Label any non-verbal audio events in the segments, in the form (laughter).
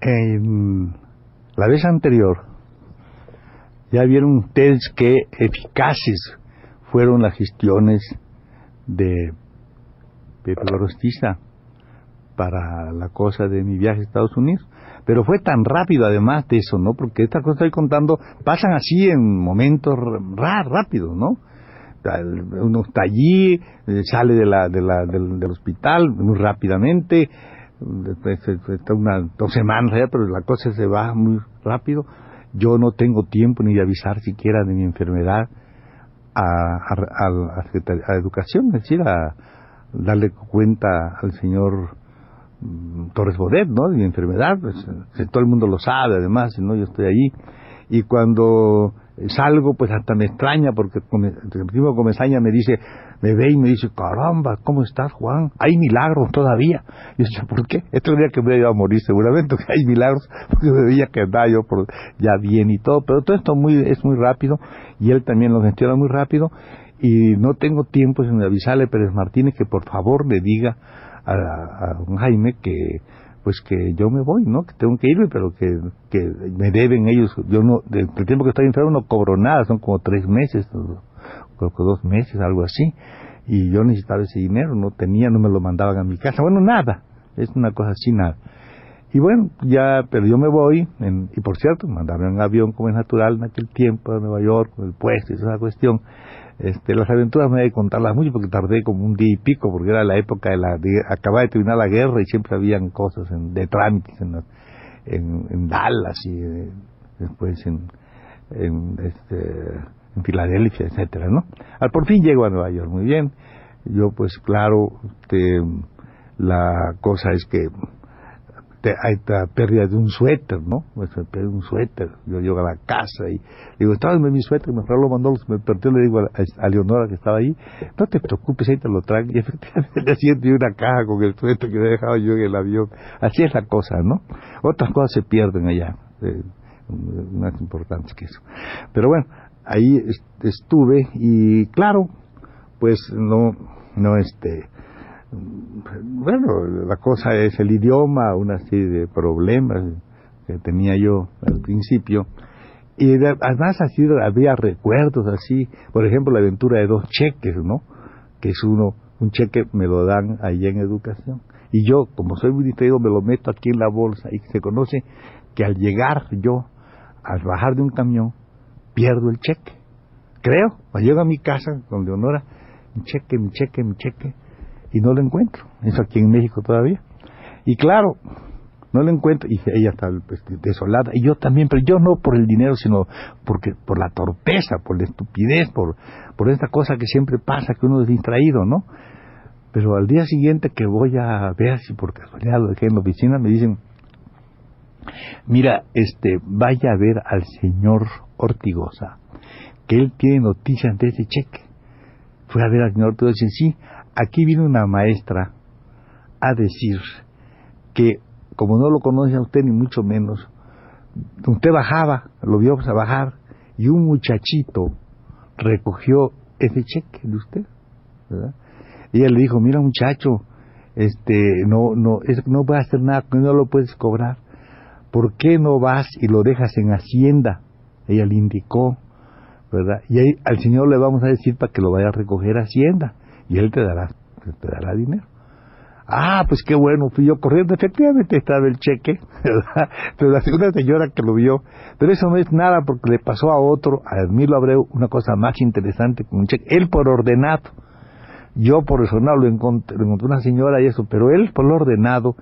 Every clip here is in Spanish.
La vez anterior ya vieron ustedes qué eficaces fueron las gestiones de Pepe para la cosa de mi viaje a Estados Unidos. Pero fue tan rápido además de eso, ¿no? Porque estas cosas estoy contando pasan así en momentos rápidos, ¿no? Uno está allí, eh, sale de la, de la, del, hospital muy rápidamente, está unas dos semanas allá, pero la cosa se va muy rápido. Yo no tengo tiempo ni de avisar siquiera de mi enfermedad a, a, a, a educación, es decir, a darle cuenta al señor mm, Torres Bodet, ¿no? De mi enfermedad, pues, eh, todo el mundo lo sabe, además, ¿no? Yo estoy allí. Y cuando salgo, pues hasta me extraña, porque el primo Comesaña me dice, me ve y me dice, caramba, ¿cómo estás, Juan? Hay milagros todavía. Y yo, ¿por qué? Este día que me iba a morir seguramente, que hay milagros, (laughs) porque me veía que andaba yo por, ya bien y todo, pero todo esto muy, es muy rápido, y él también lo gestiona muy rápido, y no tengo tiempo sin avisarle Pérez Martínez que por favor le diga a, a Jaime que pues que yo me voy, ¿no? Que tengo que irme, pero que, que me deben ellos. Yo no, del tiempo que estoy enfermo no cobro nada, son como tres meses, creo que dos meses, algo así. Y yo necesitaba ese dinero, no tenía, no me lo mandaban a mi casa. Bueno, nada, es una cosa así, nada. Y bueno, ya, pero yo me voy, y por cierto, mandaron un avión como es natural en aquel tiempo a Nueva York, con el puesto y esa cuestión. Este, las aventuras me voy a contarlas mucho porque tardé como un día y pico, porque era la época de la, de, acababa de terminar la guerra y siempre habían cosas de trámites en, en, Dallas y eh, después en, en, este, en Filadelfia, etcétera, ¿no? Al por fin llego a Nueva York, muy bien. Yo, pues, claro, este, la cosa es que hay esta pérdida de un suéter, ¿no? Pues me un suéter. Yo llego a la casa y digo, en mi suéter, me lo mandó, me perdió, le digo a, Leonora que estaba ahí, no te preocupes, ahí te lo traigo. Y (laughs) efectivamente siento una caja con el suéter que me he yo en el avión. Así es la cosa, ¿no? Otras cosas se pierden allá, eh, más importantes que eso. Pero bueno, ahí estuve y claro, pues no, no este bueno, la cosa es el idioma, una serie de problemas que tenía yo al principio. Y además así había recuerdos así, por ejemplo la aventura de dos cheques, ¿no? Que es uno, un cheque me lo dan ahí en educación. Y yo, como soy muy distraído, me lo meto aquí en la bolsa y se conoce que al llegar yo, al bajar de un camión, pierdo el cheque. Creo, cuando llego a mi casa con Leonora, mi cheque, mi cheque, mi cheque, y no lo encuentro. Eso aquí en México todavía. Y claro, no lo encuentro y ella está pues, desolada y yo también, pero yo no por el dinero, sino porque por la torpeza, por la estupidez, por por esta cosa que siempre pasa que uno es distraído, ¿no? Pero al día siguiente que voy a ver si por casualidad lo dejé en la oficina me dicen, mira, este, vaya a ver al señor Ortigosa, que él tiene noticias de ese cheque. Fue a ver al señor Ortigosa y dice, sí, aquí viene una maestra a decir que como no lo conoce a usted ni mucho menos, usted bajaba, lo vio a bajar y un muchachito recogió ese cheque de usted, ¿verdad? Y ella le dijo, mira muchacho, este, no, no, es, no a hacer nada, no lo puedes cobrar. ¿Por qué no vas y lo dejas en Hacienda? Ella le indicó, ¿verdad? Y ahí al señor le vamos a decir para que lo vaya a recoger a Hacienda y él te dará, te dará dinero. Ah, pues qué bueno, fui yo corriendo, efectivamente estaba el cheque. (laughs) Pero la segunda señora que lo vio, pero eso no es nada porque le pasó a otro, a Emilio Abreu, una cosa más interesante con un cheque, él por ordenado, yo por no lo encontré, encontré una señora y eso, pero él por lo ordenado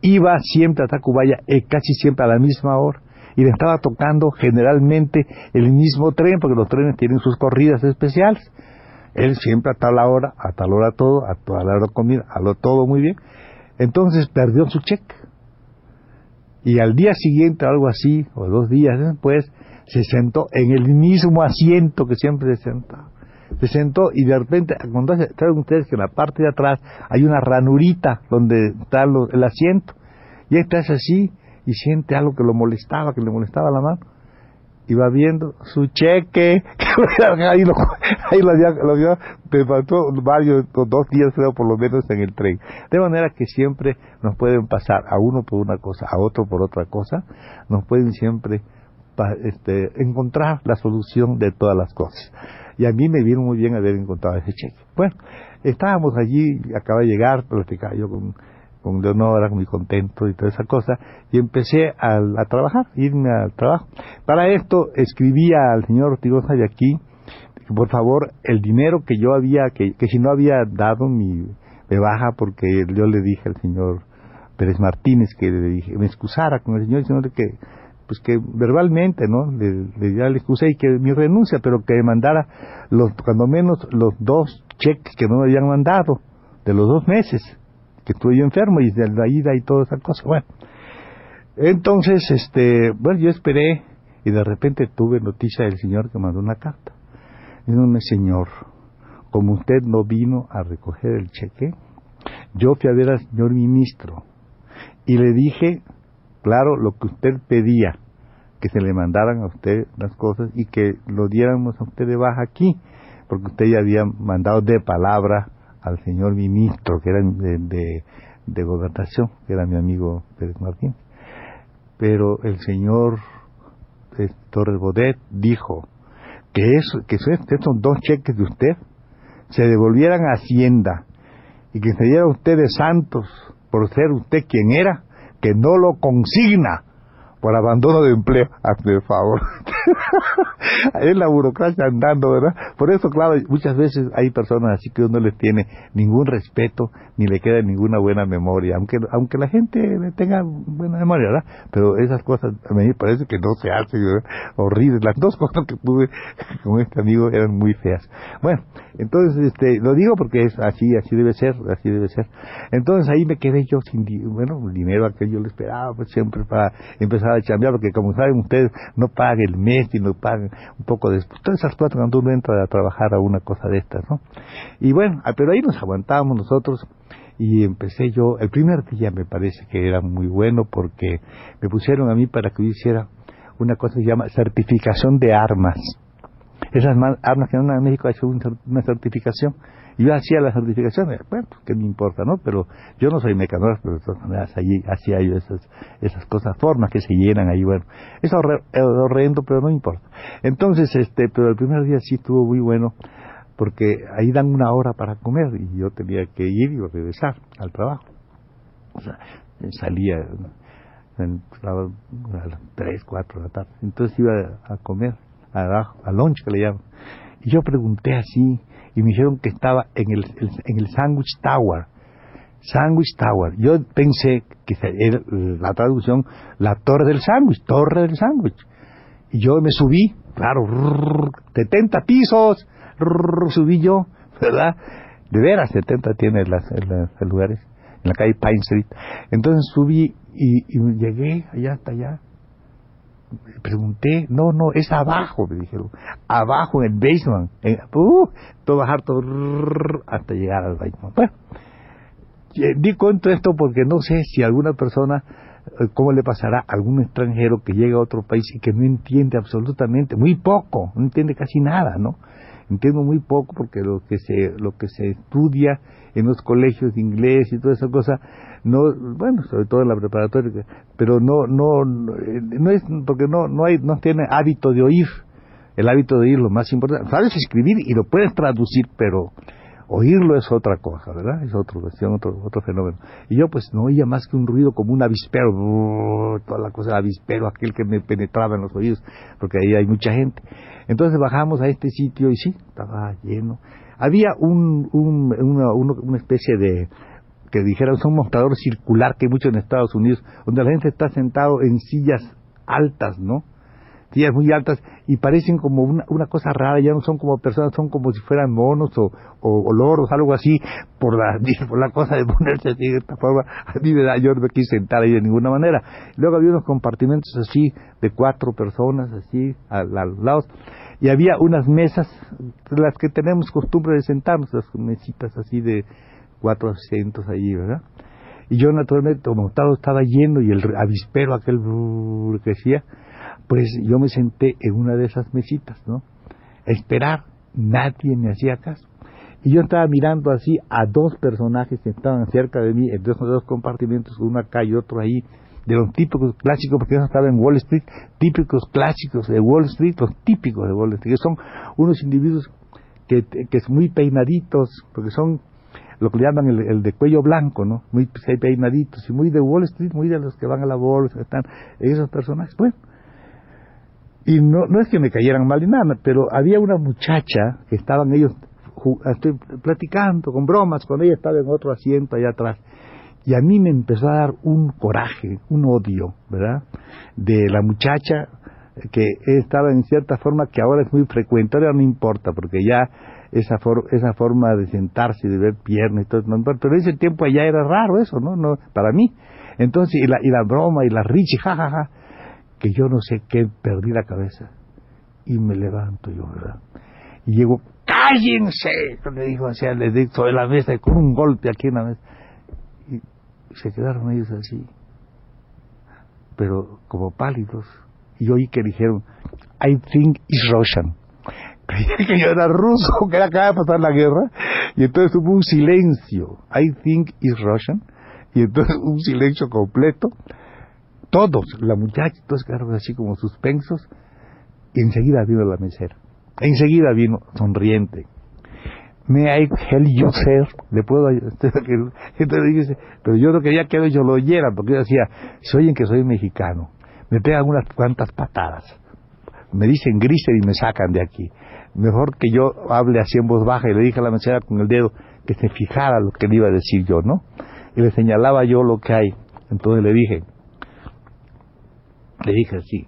iba siempre a Tacubaya, eh, casi siempre a la misma hora, y le estaba tocando generalmente el mismo tren, porque los trenes tienen sus corridas especiales. Él siempre a tal hora, a tal hora todo, a toda la hora comida, a lo todo muy bien. Entonces perdió su cheque. Y al día siguiente, algo así, o dos días después, se sentó en el mismo asiento que siempre se sentaba. Se sentó y de repente, cuando saben ustedes que en la parte de atrás hay una ranurita donde está el asiento, y hace así y siente algo que lo molestaba, que le molestaba la mano, va viendo su cheque, (laughs) ahí lo, ahí lo, vio, me faltó varios, dos días por lo menos en el tren. De manera que siempre nos pueden pasar a uno por una cosa, a otro por otra cosa, nos pueden siempre este, encontrar la solución de todas las cosas. Y a mí me vino muy bien haber encontrado ese cheque. Bueno, estábamos allí, acaba de llegar, platicaba yo con, con Leonora, muy contento y toda esa cosa, y empecé a, trabajar, irme al trabajo. Para esto escribía al señor Ortigosa de aquí, por favor, el dinero que yo había, que, que si no había dado mi, me baja, porque yo le dije al señor Pérez Martínez que le dije, me excusara con el señor, diciendo que pues que verbalmente, ¿no? Le, le la excusa y que mi renuncia, pero que mandara los, cuando menos los dos cheques que no me habían mandado, de los dos meses que estuve yo enfermo y de la ida y toda esa cosa. Bueno, entonces, este, bueno, yo esperé y de repente tuve noticia del señor que mandó una carta. Dígame, señor, como usted no vino a recoger el cheque, yo fui a ver al señor ministro y le dije, claro, lo que usted pedía, que se le mandaran a usted las cosas y que lo diéramos a usted de baja aquí, porque usted ya había mandado de palabra al señor ministro, que era de, de, gobernación, que era mi amigo Pérez Martín. Pero el señor eh, Torres Bodet dijo que, eso, que estos dos cheques de usted se devolvieran a Hacienda y que se diera usted de santos por ser usted quien era, que no lo consigna por abandono de empleo. (laughs) Hazme el favor. (laughs) es la burocracia andando, ¿verdad? Por eso, claro, muchas veces hay personas así que uno les tiene ningún respeto ni le queda ninguna buena memoria, aunque aunque la gente tenga buena memoria, ¿verdad? Pero esas cosas a mí me parece que no se hacen, ¿verdad? horribles. Las dos cosas que tuve (laughs) con este amigo eran muy feas. Bueno, entonces este lo digo porque es así, así debe ser, así debe ser. Entonces ahí me quedé yo sin, bueno, dinero que yo le esperaba, pues siempre para empezar a chambear, porque como saben ustedes, no paga el mes y no pagan un poco después. Todas esas cosas cuando uno entra a trabajar a una cosa de estas, ¿no? Y bueno, ah, pero ahí nos aguantábamos nosotros y empecé yo, el primer día me parece que era muy bueno porque me pusieron a mí para que yo hiciera una cosa que se llama certificación de armas. Esas armas que en México ha hecho una certificación yo hacía las certificaciones, bueno, pues, ¿qué me importa, no? Pero yo no soy mecanógrafo, pero de todas maneras allí hacía yo esas, cosas, formas que se llenan ahí, bueno. Es horrendo, pero no importa. Entonces, este, pero el primer día sí estuvo muy bueno, porque ahí dan una hora para comer y yo tenía que ir y regresar al trabajo. O sea, salía a las 3, 4 de la tarde. Entonces iba a comer, a, a lunch que le llaman. Y yo pregunté así, y me dijeron que estaba en el, en el Sandwich Tower. Sandwich Tower. Yo pensé que era la traducción, la torre del sándwich, torre del sándwich. Y yo me subí, claro, 70 pisos, subí yo, ¿verdad? De veras, 70 tiene las, los lugares, en la calle Pine Street. Entonces subí y, y llegué allá hasta allá pregunté, no, no, es abajo, me dijeron, abajo en el basement, uh, todo todo hasta llegar al basement. Bueno, eh, di cuento esto porque no sé si alguna persona, eh, cómo le pasará a algún extranjero que llega a otro país y que no entiende absolutamente, muy poco, no entiende casi nada, ¿no? Entiendo muy poco porque lo que se lo que se estudia en los colegios de inglés y toda esa cosa no bueno sobre todo en la preparatoria pero no no no es porque no no hay no tiene hábito de oír. El hábito de oír lo más importante. Sabes escribir y lo puedes traducir pero oírlo es otra cosa, ¿verdad? Es otra cuestión, otro, otro fenómeno. Y yo pues no oía más que un ruido como un avispero, toda la cosa de avispero, aquel que me penetraba en los oídos, porque ahí hay mucha gente. Entonces bajamos a este sitio y sí, estaba lleno. Había un, un, una, una especie de, que dijeran, un mostrador circular que hay mucho en Estados Unidos, donde la gente está sentado en sillas altas, ¿no? Muy altas y parecen como una, una cosa rara, ya no son como personas, son como si fueran monos o, o, loros, algo así, por la, (laughs) por la cosa de ponerse así de esta forma. A mí me da, yo no me quise sentar ahí de ninguna manera. Luego había unos compartimentos así, de cuatro personas, así, a, los lados, y había unas mesas, las que tenemos costumbre de sentarnos, las mesitas así de cuatro asientos allí, ¿verdad? Y yo naturalmente, como estaba lleno y el avispero aquel que decía, pues yo me senté en una de esas mesitas, ¿no? A esperar, nadie me hacía caso. Y yo estaba mirando así a dos personajes que estaban cerca de mí, en dos, dos compartimentos, uno acá y otro ahí, de los típicos clásicos, porque yo estaba en Wall Street, típicos clásicos de Wall Street, los típicos de Wall Street, que son unos individuos que, que son muy peinaditos, porque son lo que le llaman el, de cuello blanco, ¿no? Muy peinaditos y muy de Wall Street, muy de los que van a la bolsa, están esos personajes. Bueno, y no, no es que me cayeran mal ni nada, pero había una muchacha que estaban ellos estoy platicando con bromas, con ella estaba en otro asiento allá atrás. Y a mí me empezó a dar un coraje, un odio, ¿verdad? De la muchacha que estaba en cierta forma que ahora es muy frecuente, ahora no importa, porque ya esa, esa forma de sentarse y de ver piernas y todo, no pero en ese tiempo allá era raro eso, ¿no? no para mí. Entonces, y la, y la broma y la richi, jajaja, que yo no sé qué, perdí la cabeza. Y me levanto yo, ¿verdad? Y llego, ¡cállense! Le dijo así, le digo sobre la mesa, con un golpe aquí en la mesa. Y se quedaron ellos así, pero como pálidos. Y oí que dijeron, I think it's Russian (laughs) que yo era ruso, que era acaba de pasar la guerra, y entonces hubo un silencio, I think it's Russian, y entonces un silencio completo, todos, la muchacha, todos quedaron así como suspensos, y enseguida vino la mesera, enseguida vino sonriente. Me I help you, sir? ¿Le puedo Entonces (laughs) dice, pero yo no quería que ellos lo oyeran, porque yo decía, si oyen que soy mexicano, me pegan unas cuantas patadas, me dicen griser y me sacan de aquí mejor que yo hable así en voz baja y le dije a la mesera con el dedo que se fijara lo que le iba a decir yo, ¿no? Y le señalaba yo lo que hay. Entonces le dije, le dije así,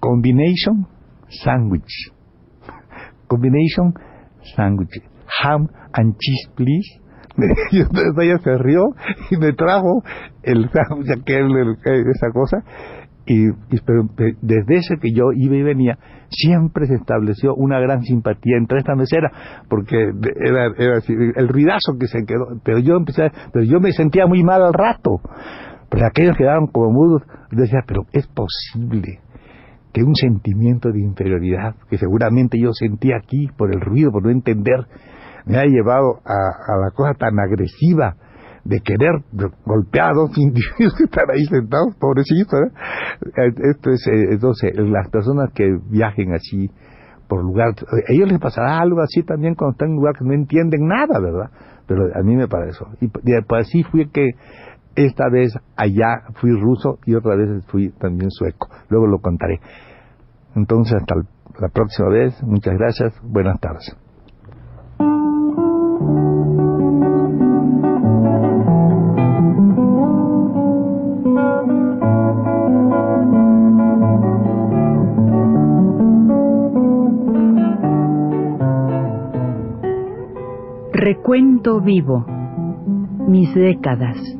combination sandwich, combination sandwich, ham and cheese please. (laughs) Ella se rió y me trajo el sándwich esa cosa, y, pero desde ese que yo iba y venía, siempre se estableció una gran simpatía entre esta mesera, porque era, el ruidazo que se quedó, pero yo empecé, pero yo me sentía muy mal al rato, pero aquellos quedaron como mudos, decía, pero es posible que un sentimiento de inferioridad, que seguramente yo sentía aquí por el ruido, por no entender, me ha llevado a, a la cosa tan agresiva de querer golpear a dos (laughs) individuos que están ahí sentados, pobrecitos. ¿eh? Es, eh, entonces, las personas que viajen así por lugar, a ellos les pasará algo así también cuando están en un lugar que no entienden nada, ¿verdad? Pero a mí me parece eso. Y pues así fue que esta vez allá fui ruso y otra vez fui también sueco. Luego lo contaré. Entonces, hasta la próxima vez. Muchas gracias. Buenas tardes. Recuento vivo. Mis décadas.